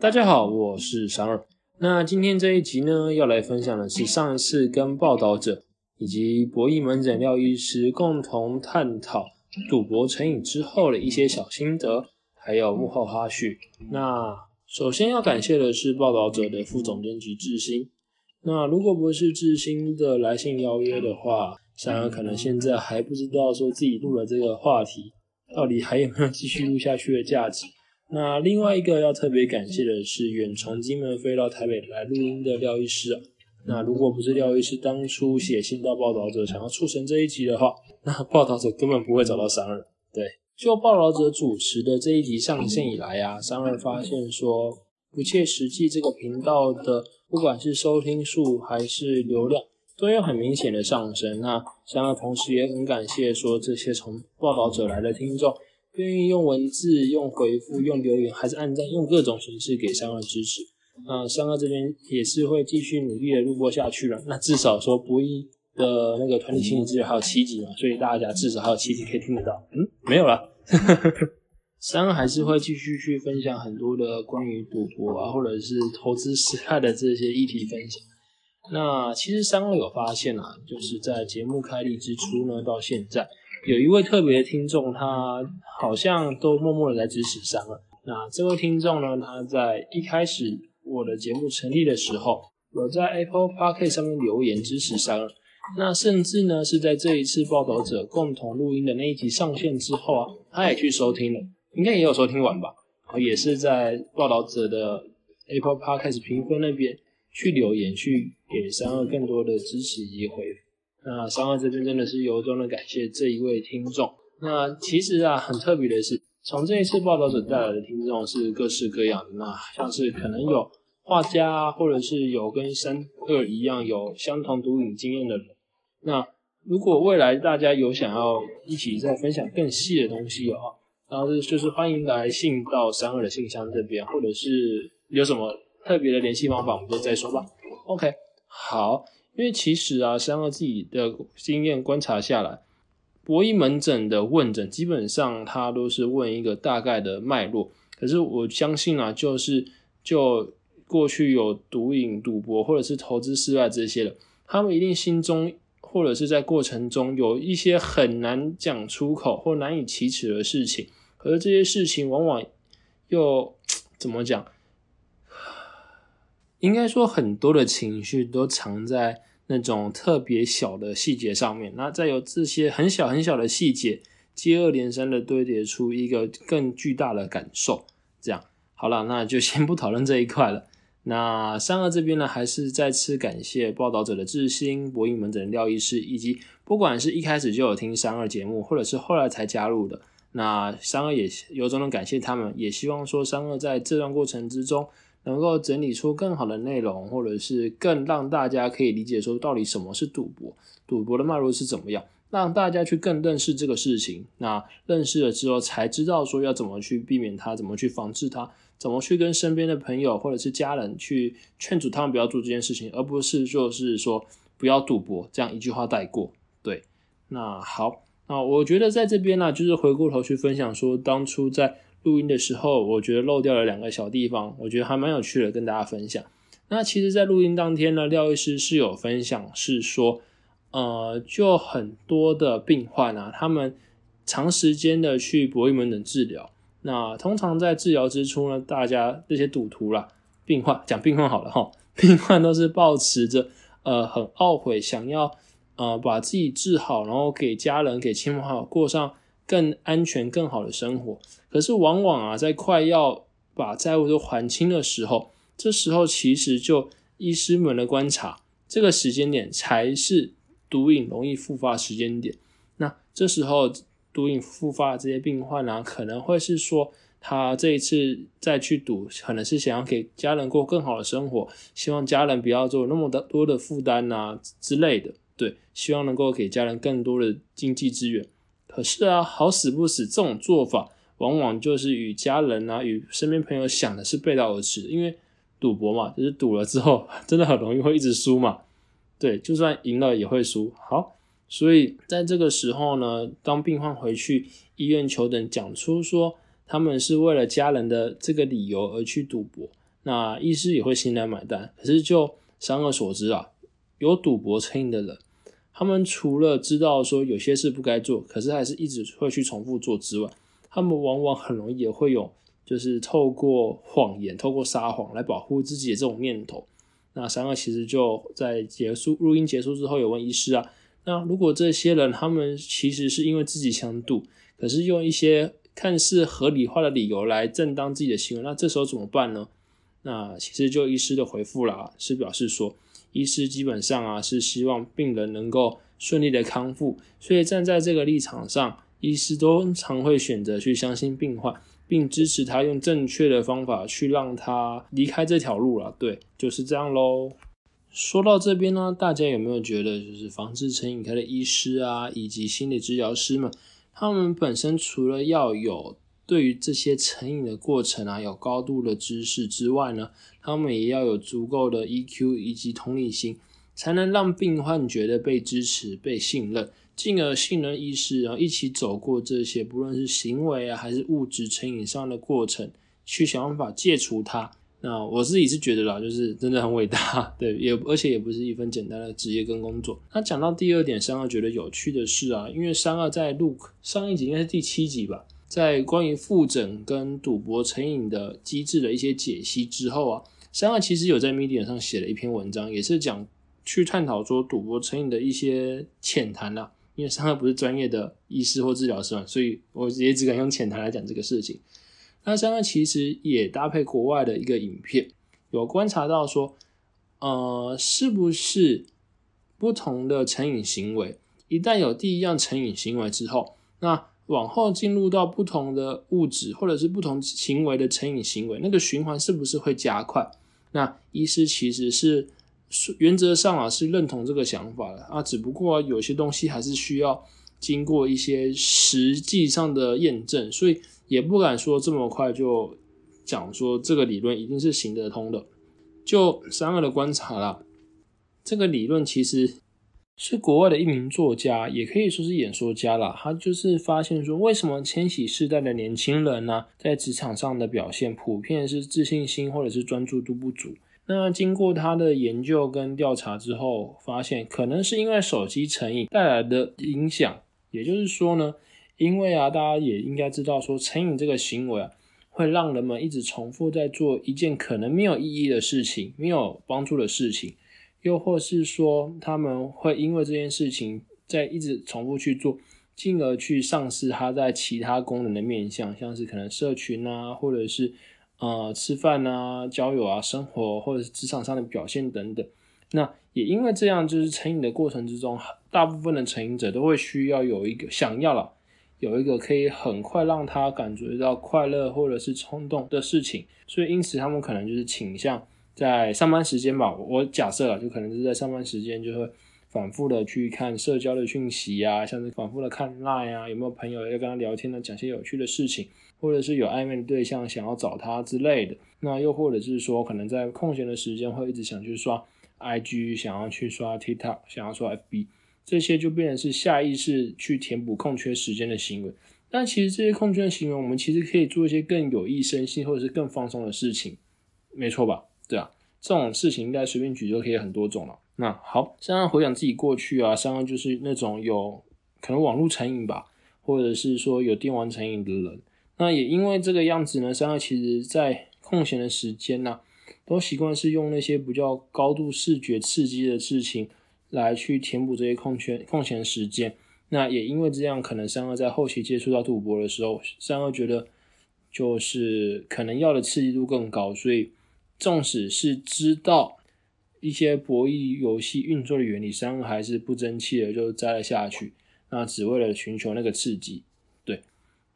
大家好，我是三二。那今天这一集呢，要来分享的是上一次跟报道者以及博弈门诊廖医师共同探讨赌博成瘾之后的一些小心得，还有幕后花絮。那首先要感谢的是报道者的副总编辑志兴。那如果不是志兴的来信邀约的话，三二可能现在还不知道说自己录了这个话题，到底还有没有继续录下去的价值。那另外一个要特别感谢的是，远从金门飞到台北来录音的廖医师啊。那如果不是廖医师当初写信到报道者，想要促成这一集的话，那报道者根本不会找到三二。对，就报道者主持的这一集上线以来啊，三二发现说不切实际，这个频道的不管是收听数还是流量都有很明显的上升。那三二同时也很感谢说这些从报道者来的听众。愿意用文字、用回复、用留言，还是按赞，用各种形式给三二支持。那三二这边也是会继续努力的录播下去了。那至少说博弈的那个团体心理治疗还有七集嘛，所以大家至少还有七集可以听得到。嗯，没有了。三二还是会继续去分享很多的关于赌博啊，或者是投资失败的这些议题分享。那其实三二有发现啊，就是在节目开立之初呢，到现在。有一位特别的听众，他好像都默默的在支持三二。那这位听众呢，他在一开始我的节目成立的时候，有在 Apple Podcast 上面留言支持三二。那甚至呢，是在这一次报道者共同录音的那一集上线之后啊，他也去收听了，应该也有收听完吧？也是在报道者的 Apple Podcast 评分那边去留言，去给三二更多的支持以及回复。那三二这边真的是由衷的感谢这一位听众。那其实啊，很特别的是，从这一次报道者带来的听众是各式各样的。那像是可能有画家，或者是有跟三二一样有相同毒瘾经验的人。那如果未来大家有想要一起再分享更细的东西的话，然后就是欢迎来信到三二的信箱这边，或者是有什么特别的联系方法，我们就再说吧。OK，好。因为其实啊，三二自己的经验观察下来，博弈门诊的问诊基本上他都是问一个大概的脉络。可是我相信啊，就是就过去有毒瘾、赌博或者是投资失败这些的，他们一定心中或者是在过程中有一些很难讲出口或难以启齿的事情。可是这些事情往往又怎么讲？应该说很多的情绪都藏在。那种特别小的细节上面，那再有这些很小很小的细节接二连三的堆叠出一个更巨大的感受。这样好了，那就先不讨论这一块了。那三二这边呢，还是再次感谢报道者的志新、博弈门诊廖医师，以及不管是一开始就有听三二节目，或者是后来才加入的，那三二也由衷的感谢他们，也希望说三二在这段过程之中。能够整理出更好的内容，或者是更让大家可以理解说到底什么是赌博，赌博的脉络是怎么样，让大家去更认识这个事情。那认识了之后，才知道说要怎么去避免它，怎么去防治它，怎么去跟身边的朋友或者是家人去劝阻他们不要做这件事情，而不是就是说不要赌博这样一句话带过。对，那好，那我觉得在这边呢，就是回过头去分享说当初在。录音的时候，我觉得漏掉了两个小地方，我觉得还蛮有趣的，跟大家分享。那其实，在录音当天呢，廖医师是有分享，是说，呃，就很多的病患啊，他们长时间的去博弈门诊治疗，那通常在治疗之初呢，大家这些赌徒啦，病患讲病患好了哈，病患都是抱持着呃很懊悔，想要呃把自己治好，然后给家人、给亲朋好友过上。更安全、更好的生活，可是往往啊，在快要把债务都还清的时候，这时候其实就医师们的观察，这个时间点才是毒瘾容易复发时间点。那这时候毒瘾复发的这些病患呢，可能会是说，他这一次再去赌，可能是想要给家人过更好的生活，希望家人不要做那么的多的负担呐之类的，对，希望能够给家人更多的经济资源。可是啊，好死不死，这种做法往往就是与家人啊、与身边朋友想的是背道而驰。因为赌博嘛，就是赌了之后，真的很容易会一直输嘛。对，就算赢了也会输。好，所以在这个时候呢，当病患回去医院求诊，讲出说他们是为了家人的这个理由而去赌博，那医师也会欣然买单。可是就三二所知啊，有赌博成瘾的人，他们除了知道说有些事不该做，可是还是一直会去重复做之外，他们往往很容易也会有，就是透过谎言、透过撒谎来保护自己的这种念头。那三二其实就在结束录音结束之后，有问医师啊，那如果这些人他们其实是因为自己想赌，可是用一些看似合理化的理由来正当自己的行为，那这时候怎么办呢？那其实就医师的回复啦，是表示说，医师基本上啊是希望病人能够顺利的康复，所以站在这个立场上，医师都常会选择去相信病患，并支持他用正确的方法去让他离开这条路了。对，就是这样喽。说到这边呢，大家有没有觉得，就是防治成瘾科的医师啊，以及心理治疗师们，他们本身除了要有对于这些成瘾的过程啊，有高度的知识之外呢，他们也要有足够的 EQ 以及同理心，才能让病患觉得被支持、被信任，进而信任医师，然后一起走过这些不论是行为啊，还是物质成瘾上的过程，去想办法戒除它。那我自己是觉得啦，就是真的很伟大，对，也而且也不是一份简单的职业跟工作。那讲到第二点，三二觉得有趣的是啊，因为三二在录上一集应该是第七集吧，在关于复诊跟赌博成瘾的机制的一些解析之后啊，三二其实有在 Medium 上写了一篇文章，也是讲去探讨说赌博成瘾的一些浅谈啦。因为三二不是专业的医师或治疗师嘛，所以我也只敢用浅谈来讲这个事情。那三二其实也搭配国外的一个影片，有观察到说，呃，是不是不同的成瘾行为，一旦有第一样成瘾行为之后，那往后进入到不同的物质或者是不同行为的成瘾行为，那个循环是不是会加快？那医师其实是原则上啊是认同这个想法的啊，只不过有些东西还是需要经过一些实际上的验证，所以。也不敢说这么快就讲说这个理论一定是行得通的。就三个的观察啦，这个理论其实是国外的一名作家，也可以说是演说家啦。他就是发现说，为什么千禧世代的年轻人呢，在职场上的表现普遍是自信心或者是专注度不足。那经过他的研究跟调查之后，发现可能是因为手机成瘾带来的影响。也就是说呢。因为啊，大家也应该知道，说成瘾这个行为啊，会让人们一直重复在做一件可能没有意义的事情、没有帮助的事情，又或是说他们会因为这件事情在一直重复去做，进而去丧失他在其他功能的面向，像是可能社群啊，或者是呃吃饭啊、交友啊、生活或者是职场上的表现等等。那也因为这样，就是成瘾的过程之中，大部分的成瘾者都会需要有一个想要了。有一个可以很快让他感觉到快乐或者是冲动的事情，所以因此他们可能就是倾向在上班时间吧。我假设了，就可能是在上班时间就会反复的去看社交的讯息啊，像是反复的看 line 啊，有没有朋友要跟他聊天呢，讲些有趣的事情，或者是有暧昧的对象想要找他之类的。那又或者是说，可能在空闲的时间会一直想去刷 IG，想要去刷 TikTok，想要刷 FB。这些就变成是下意识去填补空缺时间的行为，但其实这些空缺的行为，我们其实可以做一些更有益身心或者是更放松的事情，没错吧？对啊，这种事情应该随便举就可以很多种了。那好，现在回想自己过去啊，像就是那种有可能网络成瘾吧，或者是说有电玩成瘾的人，那也因为这个样子呢，三二其实在空闲的时间呢，都习惯是用那些比较高度视觉刺激的事情。来去填补这些空缺空闲时间，那也因为这样，可能三二在后期接触到赌博的时候，三二觉得就是可能要的刺激度更高，所以纵使是知道一些博弈游戏运作的原理，三二还是不争气的就栽了下去，那只为了寻求那个刺激。对，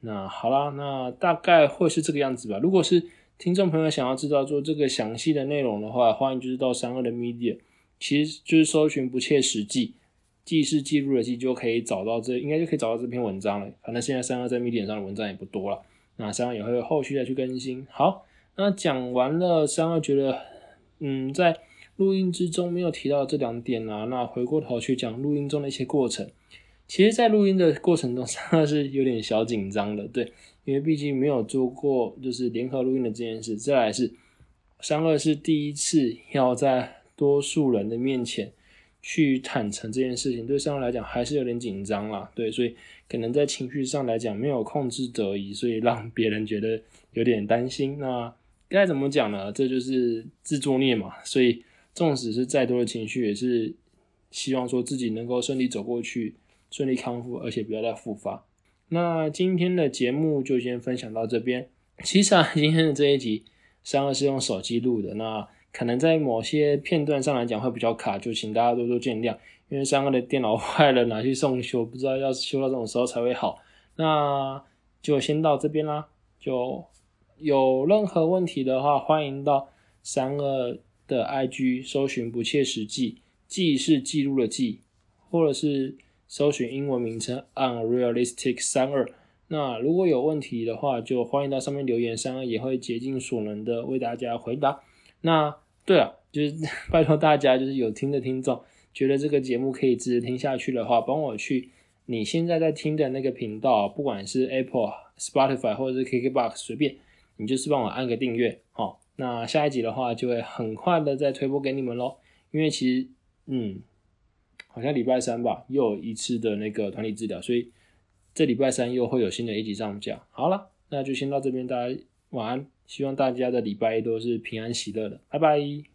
那好啦，那大概会是这个样子吧。如果是听众朋友想要知道做这个详细的内容的话，欢迎就是到三二的 media。其实就是搜寻不切实际，记事记录的记就可以找到这，应该就可以找到这篇文章了。反正现在三二在 media 上的文章也不多了，那三二也会后续再去更新。好，那讲完了，三二觉得，嗯，在录音之中没有提到这两点啊，那回过头去讲录音中的一些过程。其实，在录音的过程中，三二是有点小紧张的，对，因为毕竟没有做过就是联合录音的这件事。再来是。三二是第一次要在多数人的面前去坦诚这件事情，对三二来讲还是有点紧张啦。对，所以可能在情绪上来讲没有控制得宜，所以让别人觉得有点担心。那该怎么讲呢？这就是自作孽嘛。所以纵使是再多的情绪，也是希望说自己能够顺利走过去，顺利康复，而且不要再复发。那今天的节目就先分享到这边。其实啊，今天的这一集三个是用手机录的，那可能在某些片段上来讲会比较卡，就请大家多多见谅。因为三个的电脑坏了，拿去送修，不知道要修到什么时候才会好。那就先到这边啦。就有任何问题的话，欢迎到三二的 IG 搜寻“不切实际”，记是记录的记，或者是搜寻英文名称 “unrealistic 三二”。那如果有问题的话，就欢迎到上面留言，三二也会竭尽所能的为大家回答。那对了，就是拜托大家，就是有听的听众，觉得这个节目可以值得听下去的话，帮我去你现在在听的那个频道，不管是 Apple、Spotify 或者是 KKBox，随便，你就是帮我按个订阅，好。那下一集的话，就会很快的再推播给你们喽。因为其实，嗯，好像礼拜三吧，又有一次的那个团体治疗，所以。这礼拜三又会有新的一集上架。好了，那就先到这边，大家晚安。希望大家的礼拜一都是平安喜乐的，拜拜。